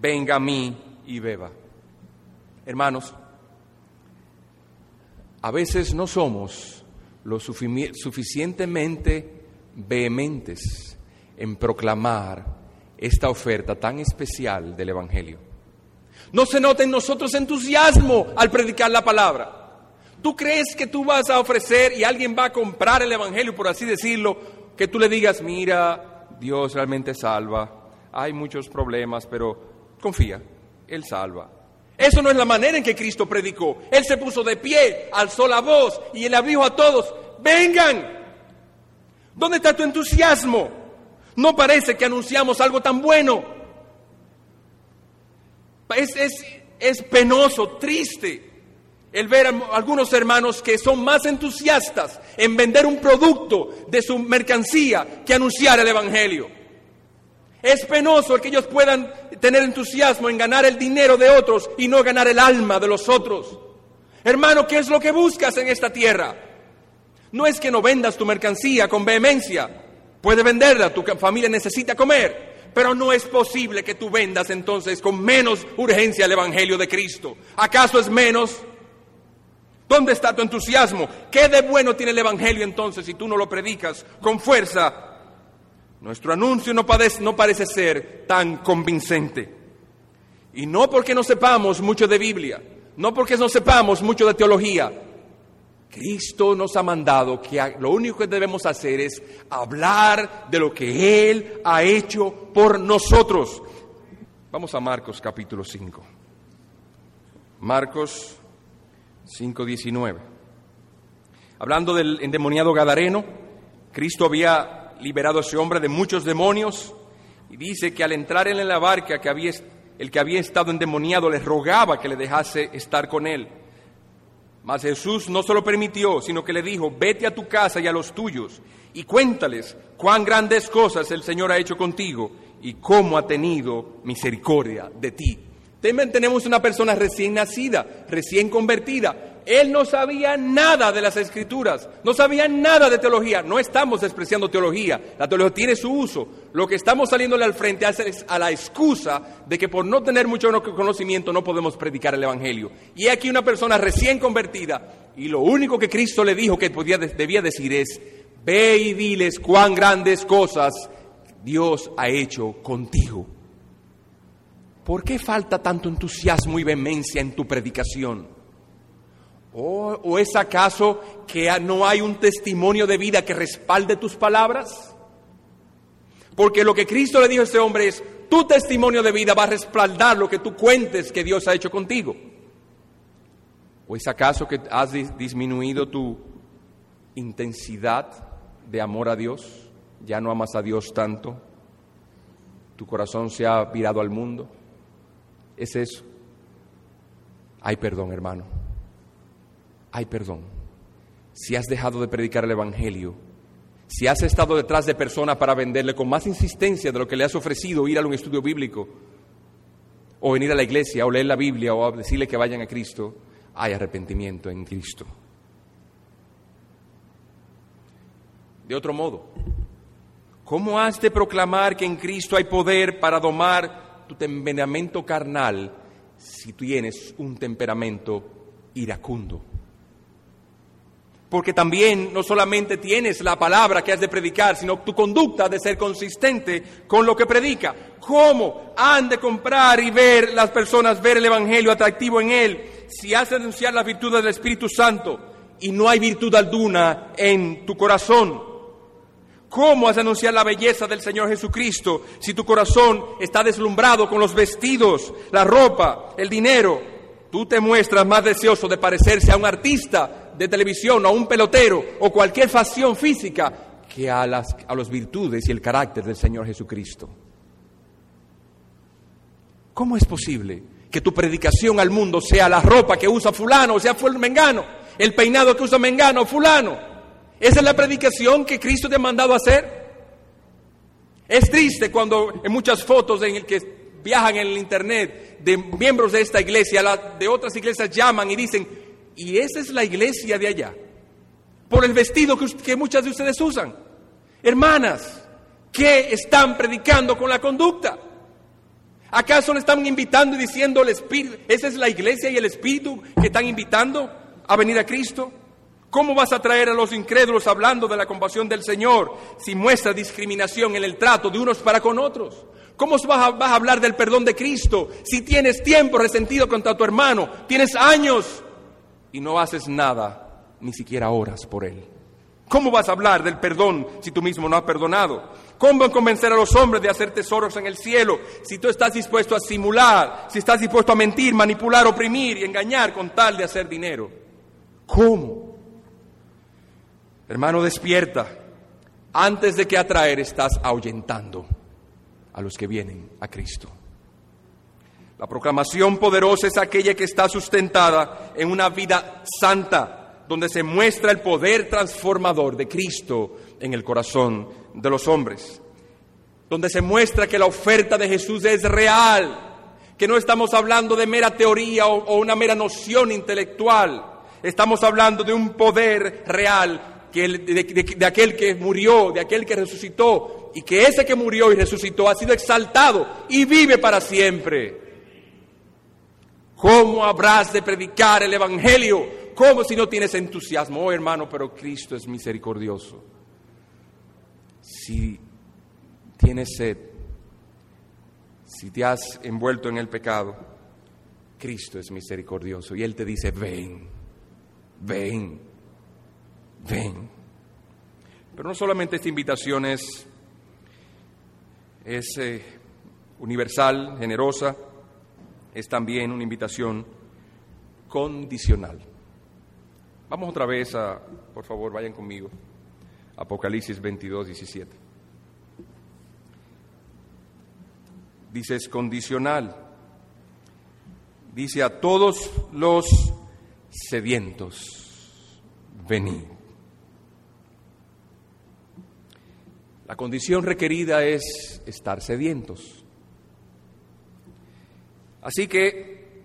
venga a mí y beba. Hermanos, a veces no somos lo suficientemente vehementes en proclamar esta oferta tan especial del Evangelio. No se nota en nosotros entusiasmo al predicar la palabra. ¿Tú crees que tú vas a ofrecer y alguien va a comprar el Evangelio, por así decirlo, que tú le digas, mira, Dios realmente salva, hay muchos problemas, pero confía, Él salva. Eso no es la manera en que Cristo predicó. Él se puso de pie, alzó la voz y él dijo a todos, vengan. ¿Dónde está tu entusiasmo? No parece que anunciamos algo tan bueno. Es, es, es penoso, triste el ver a algunos hermanos que son más entusiastas en vender un producto de su mercancía que anunciar el Evangelio. Es penoso que ellos puedan tener entusiasmo en ganar el dinero de otros y no ganar el alma de los otros. Hermano, ¿qué es lo que buscas en esta tierra? No es que no vendas tu mercancía con vehemencia. Puede venderla, tu familia necesita comer. Pero no es posible que tú vendas entonces con menos urgencia el Evangelio de Cristo. ¿Acaso es menos? ¿Dónde está tu entusiasmo? ¿Qué de bueno tiene el Evangelio entonces si tú no lo predicas con fuerza nuestro anuncio no, no parece ser tan convincente. Y no porque no sepamos mucho de Biblia, no porque no sepamos mucho de teología, Cristo nos ha mandado que lo único que debemos hacer es hablar de lo que Él ha hecho por nosotros. Vamos a Marcos capítulo 5. Marcos 5:19. Hablando del endemoniado Gadareno, Cristo había liberado a ese hombre de muchos demonios y dice que al entrar en la barca que había, el que había estado endemoniado le rogaba que le dejase estar con él. Mas Jesús no se lo permitió, sino que le dijo, vete a tu casa y a los tuyos y cuéntales cuán grandes cosas el Señor ha hecho contigo y cómo ha tenido misericordia de ti. Tenemos una persona recién nacida, recién convertida. Él no sabía nada de las escrituras, no sabía nada de teología. No estamos despreciando teología, la teología tiene su uso. Lo que estamos saliéndole al frente es a la excusa de que por no tener mucho conocimiento no podemos predicar el Evangelio. Y aquí una persona recién convertida y lo único que Cristo le dijo que podía, debía decir es, ve y diles cuán grandes cosas Dios ha hecho contigo. ¿Por qué falta tanto entusiasmo y vehemencia en tu predicación? ¿O, es acaso que no hay un testimonio de vida que respalde tus palabras? Porque lo que Cristo le dijo a ese hombre es, tu testimonio de vida va a respaldar lo que tú cuentes que Dios ha hecho contigo. ¿O es acaso que has disminuido tu intensidad de amor a Dios? ¿Ya no amas a Dios tanto? ¿Tu corazón se ha virado al mundo? Es eso. Hay perdón, hermano. Hay perdón. Si has dejado de predicar el Evangelio, si has estado detrás de personas para venderle con más insistencia de lo que le has ofrecido ir a un estudio bíblico, o venir a la iglesia, o leer la Biblia, o decirle que vayan a Cristo, hay arrepentimiento en Cristo. De otro modo, ¿cómo has de proclamar que en Cristo hay poder para domar tu temperamento carnal si tienes un temperamento iracundo? Porque también no solamente tienes la palabra que has de predicar, sino tu conducta de ser consistente con lo que predica. ¿Cómo han de comprar y ver las personas, ver el Evangelio atractivo en él, si has de anunciar las virtudes del Espíritu Santo y no hay virtud alguna en tu corazón? ¿Cómo has de anunciar la belleza del Señor Jesucristo si tu corazón está deslumbrado con los vestidos, la ropa, el dinero? Tú te muestras más deseoso de parecerse a un artista de televisión o a un pelotero o cualquier facción física que a las a los virtudes y el carácter del Señor Jesucristo. ¿Cómo es posible que tu predicación al mundo sea la ropa que usa fulano o sea mengano, el peinado que usa mengano o fulano? ¿Esa es la predicación que Cristo te ha mandado a hacer? Es triste cuando en muchas fotos en el que viajan en el internet de miembros de esta iglesia, de otras iglesias llaman y dicen, y esa es la iglesia de allá. Por el vestido que, muchas de ustedes usan. Hermanas, ¿qué están predicando con la conducta? ¿Acaso le están invitando y diciendo el Espíritu? ¿Esa es la iglesia y el Espíritu que están invitando a venir a Cristo? ¿Cómo vas a traer a los incrédulos hablando de la compasión del Señor si muestra discriminación en el trato de unos para con otros? ¿Cómo vas a, vas a hablar del perdón de Cristo si tienes tiempo resentido contra tu hermano? Tienes años y no haces nada, ni siquiera oras por él. ¿Cómo vas a hablar del perdón si tú mismo no has perdonado? ¿Cómo convencer a los hombres de hacer tesoros en el cielo si tú estás dispuesto a simular, si estás dispuesto a mentir, manipular, oprimir y engañar con tal de hacer dinero? ¿Cómo? Hermano, despierta. Antes de que atraer estás ahuyentando a los que vienen a Cristo. La proclamación poderosa es aquella que está sustentada en una vida santa, donde se muestra el poder transformador de Cristo en el corazón de los hombres, donde se muestra que la oferta de Jesús es real, que no estamos hablando de mera teoría o, una mera noción intelectual, estamos hablando de un poder real que de, aquel que murió, de aquel que resucitó, y que ese que murió y resucitó ha sido exaltado y vive para siempre. ¿Cómo habrás de predicar el Evangelio? ¿Cómo si no tienes entusiasmo? Oh hermano, pero Cristo es misericordioso. Si tienes sed, si te has envuelto en el pecado, Cristo es misericordioso y Él te dice, ven, ven, ven. Pero no solamente esta invitación es, eh, universal, generosa, es también una invitación condicional. Vamos otra vez a, por favor, vayan conmigo, Apocalipsis 22, 17. Dice, es condicional. Dice a todos los sedientos, venid. La condición requerida es estar sedientos. Así que,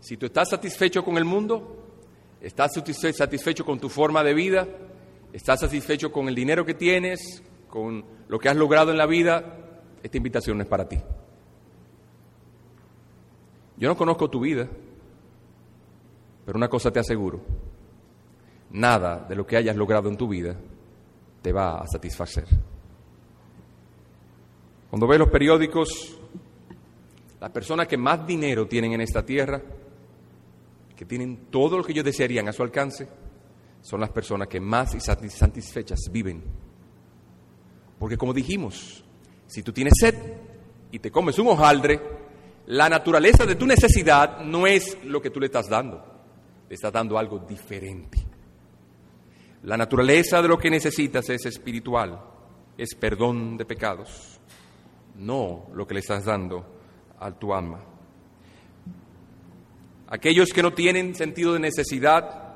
si tú estás satisfecho con el mundo, estás satisfecho con tu forma de vida, estás satisfecho con el dinero que tienes, con lo que has logrado en la vida, esta invitación no es para ti. Yo no conozco tu vida, pero una cosa te aseguro, nada de lo que hayas logrado en tu vida te va a satisfacer. Cuando ves los periódicos, las personas que más dinero tienen en esta tierra, que tienen todo lo que ellos desearían a su alcance, son las personas que más satisfechas viven. Porque como dijimos, si tú tienes sed y te comes un hojaldre, la naturaleza de tu necesidad no es lo que tú le estás dando, le estás dando algo diferente. La naturaleza de lo que necesitas es espiritual, es perdón de pecados, no lo que le estás dando a tu alma. Aquellos que no tienen sentido de necesidad,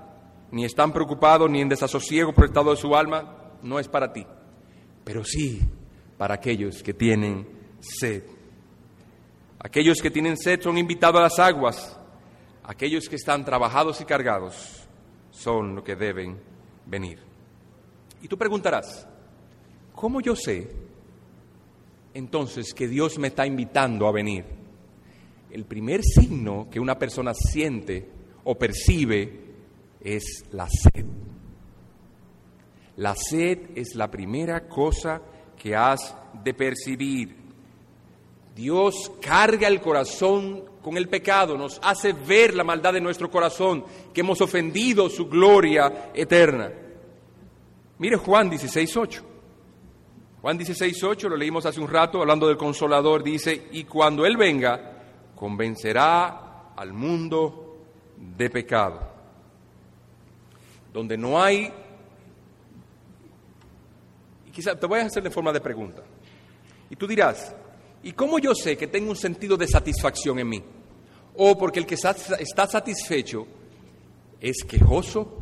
ni están preocupados ni en desasosiego por el estado de su alma, no es para ti, pero sí para aquellos que tienen sed. Aquellos que tienen sed son invitados a las aguas, aquellos que están trabajados y cargados son los que deben venir. Y tú preguntarás, ¿cómo yo sé entonces que Dios me está invitando a venir? El primer signo que una persona siente o percibe es la sed. La sed es la primera cosa que has de percibir. Dios carga el corazón con el pecado, nos hace ver la maldad de nuestro corazón, que hemos ofendido su gloria eterna. Mire Juan 16.8. Juan 16.8, lo leímos hace un rato, hablando del consolador, dice, y cuando Él venga, convencerá al mundo de pecado. Donde no hay, y quizá te voy a hacer de forma de pregunta, y tú dirás, ¿y cómo yo sé que tengo un sentido de satisfacción en mí? O porque el que está satisfecho es quejoso,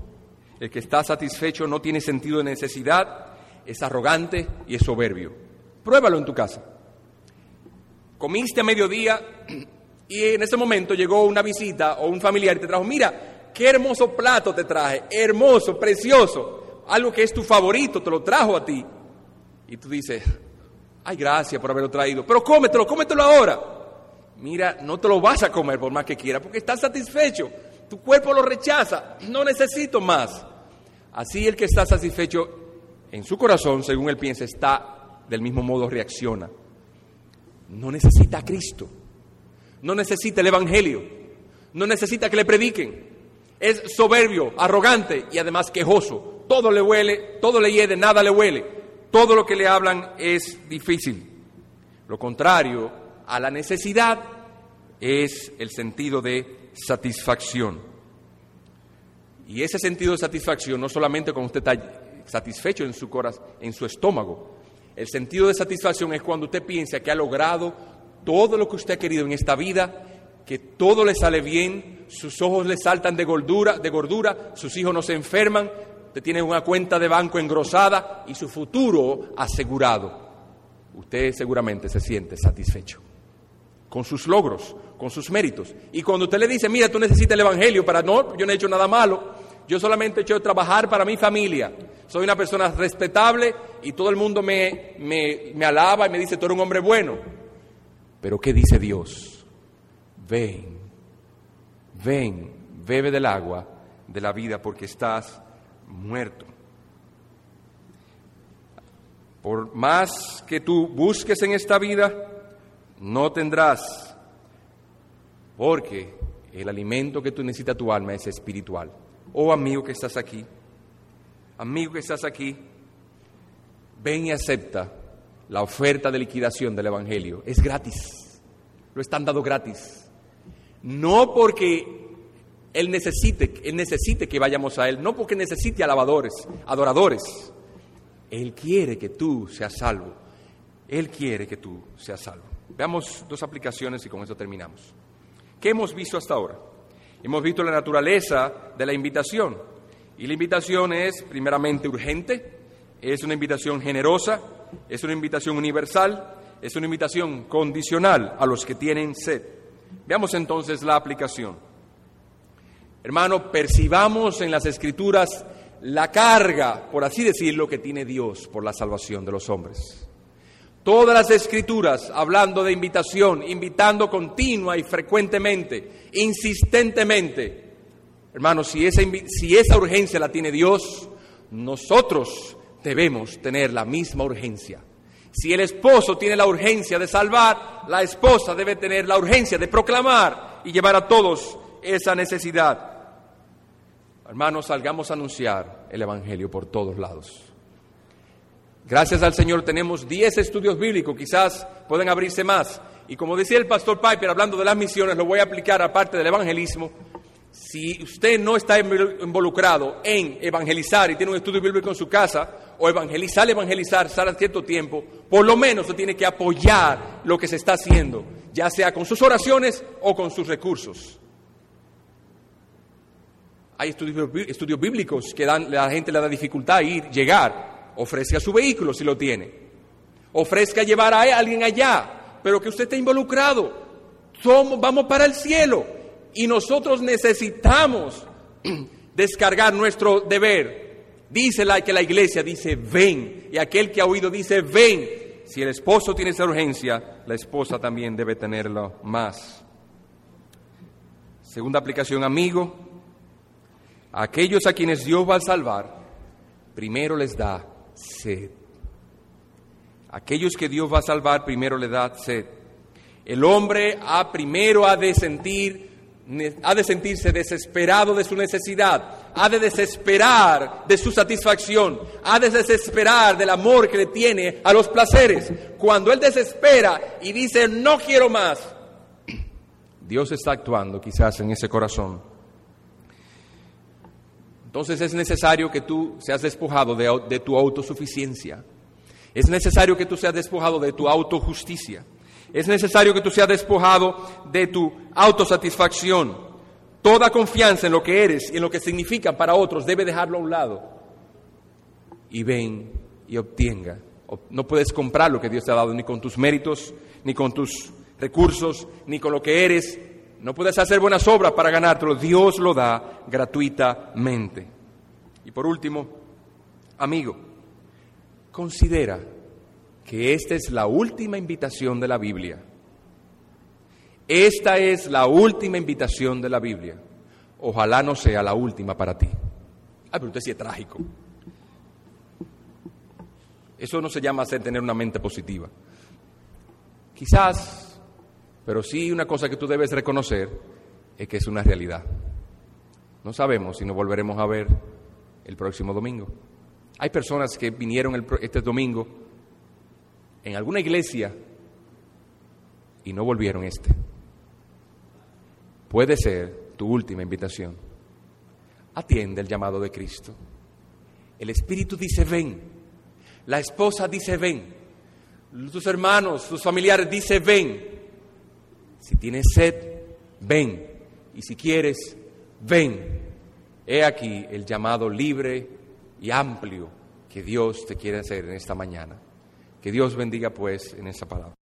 el que está satisfecho no tiene sentido de necesidad, es arrogante y es soberbio. Pruébalo en tu casa. Comiste a mediodía y en ese momento llegó una visita o un familiar y te trajo, mira, qué hermoso plato te traje, hermoso, precioso, algo que es tu favorito, te lo trajo a ti. Y tú dices, ay, gracias por haberlo traído, pero cómetelo, cómetelo ahora. Mira, no te lo vas a comer por más que quieras, porque estás satisfecho. Tu cuerpo lo rechaza, no necesito más. Así el que está satisfecho en su corazón, según él piensa, está del mismo modo reacciona. No necesita a Cristo, no necesita el Evangelio, no necesita que le prediquen. Es soberbio, arrogante y además quejoso. Todo le huele, todo le hiede, nada le huele. Todo lo que le hablan es difícil. Lo contrario a la necesidad es el sentido de satisfacción. Y ese sentido de satisfacción no solamente cuando usted está satisfecho en su corazón, en su estómago. El sentido de satisfacción es cuando usted piensa que ha logrado todo lo que usted ha querido en esta vida, que todo le sale bien, sus ojos le saltan de gordura, de gordura, sus hijos no se enferman, usted tiene una cuenta de banco engrosada y su futuro asegurado. Usted seguramente se siente satisfecho con sus logros, con sus méritos. Y cuando usted le dice, mira, tú necesitas el Evangelio para no, yo no he hecho nada malo, yo solamente he hecho trabajar para mi familia, soy una persona respetable y todo el mundo me, me, alaba y me dice, tú eres un hombre bueno. Pero ¿qué dice Dios? Ven, ven, bebe del agua de la vida porque estás muerto. Por más que tú busques en esta vida, no tendrás, porque el alimento que tú necesitas tu alma es espiritual. Oh amigo que estás aquí, amigo que estás aquí, ven y acepta la oferta de liquidación del Evangelio. Es gratis, lo están dando gratis. No porque Él necesite, Él necesite que vayamos a Él, no porque necesite alabadores, adoradores. Él quiere que tú seas salvo. Él quiere que tú seas salvo. Veamos dos aplicaciones y con eso terminamos. ¿Qué hemos visto hasta ahora? Hemos visto la naturaleza de la invitación. Y la invitación es primeramente urgente, es una invitación generosa, es una invitación universal, es una invitación condicional a los que tienen sed. Veamos entonces la aplicación. Hermano, percibamos en las escrituras la carga, por así decirlo, que tiene Dios por la salvación de los hombres. Todas las escrituras hablando de invitación, invitando continua y frecuentemente, insistentemente. Hermanos, si esa, si esa urgencia la tiene Dios, nosotros debemos tener la misma urgencia. Si el esposo tiene la urgencia de salvar, la esposa debe tener la urgencia de proclamar y llevar a todos esa necesidad. Hermanos, salgamos a anunciar el Evangelio por todos lados. Gracias al Señor tenemos 10 estudios bíblicos, quizás pueden abrirse más. Y como decía el pastor Piper, hablando de las misiones, lo voy a aplicar aparte del evangelismo. Si usted no está involucrado en evangelizar y tiene un estudio bíblico en su casa, o evangelizar, evangelizar, a cierto tiempo, por lo menos se tiene que apoyar lo que se está haciendo, ya sea con sus oraciones o con sus recursos. Hay estudios, estudios bíblicos que dan, la gente le da dificultad a ir, llegar, ofrezca su vehículo si lo tiene, ofrezca llevar a alguien allá, pero que usted esté involucrado. Somos, vamos para el cielo y nosotros necesitamos descargar nuestro deber. Dice que la iglesia dice ven y aquel que ha oído dice ven. Si el esposo tiene esa urgencia, la esposa también debe tenerlo más. Segunda aplicación, amigo. aquellos a quienes Dios va a salvar, primero les da sed. Aquellos que Dios va a salvar primero le da sed. El hombre ha primero ha de sentir ha de sentirse desesperado de su necesidad, ha de desesperar de su satisfacción, ha de desesperar del amor que le tiene a los placeres. Cuando él desespera y dice no quiero más, Dios está actuando quizás en ese corazón. Entonces es necesario que tú seas despojado de, tu autosuficiencia. Es necesario que tú seas despojado de tu autojusticia. Es necesario que tú seas despojado de tu autosatisfacción. Toda confianza en lo que eres y en lo que significa para otros debe dejarlo a un lado. Y ven y obtenga. No puedes comprar lo que Dios te ha dado ni con tus méritos, ni con tus recursos, ni con lo que eres, no puedes hacer buenas obras para ganártelo, Dios lo da gratuitamente. Y por último, amigo, considera que esta es la última invitación de la Biblia. Esta es la última invitación de la Biblia. Ojalá no sea la última para ti. Ay, pero usted sí es trágico. Eso no se llama hacer tener una mente positiva. Quizás pero sí una cosa que tú debes reconocer es que es una realidad. No sabemos si nos volveremos a ver el próximo domingo. Hay personas que vinieron este domingo en alguna iglesia y no volvieron este. Puede ser tu última invitación. Atiende el llamado de Cristo. El Espíritu dice ven. La esposa dice ven. Tus hermanos, tus familiares dice ven. Si tienes sed, ven. Y si quieres, ven. He aquí el llamado libre y amplio que Dios te quiere hacer en esta mañana. Que Dios bendiga pues en esa palabra.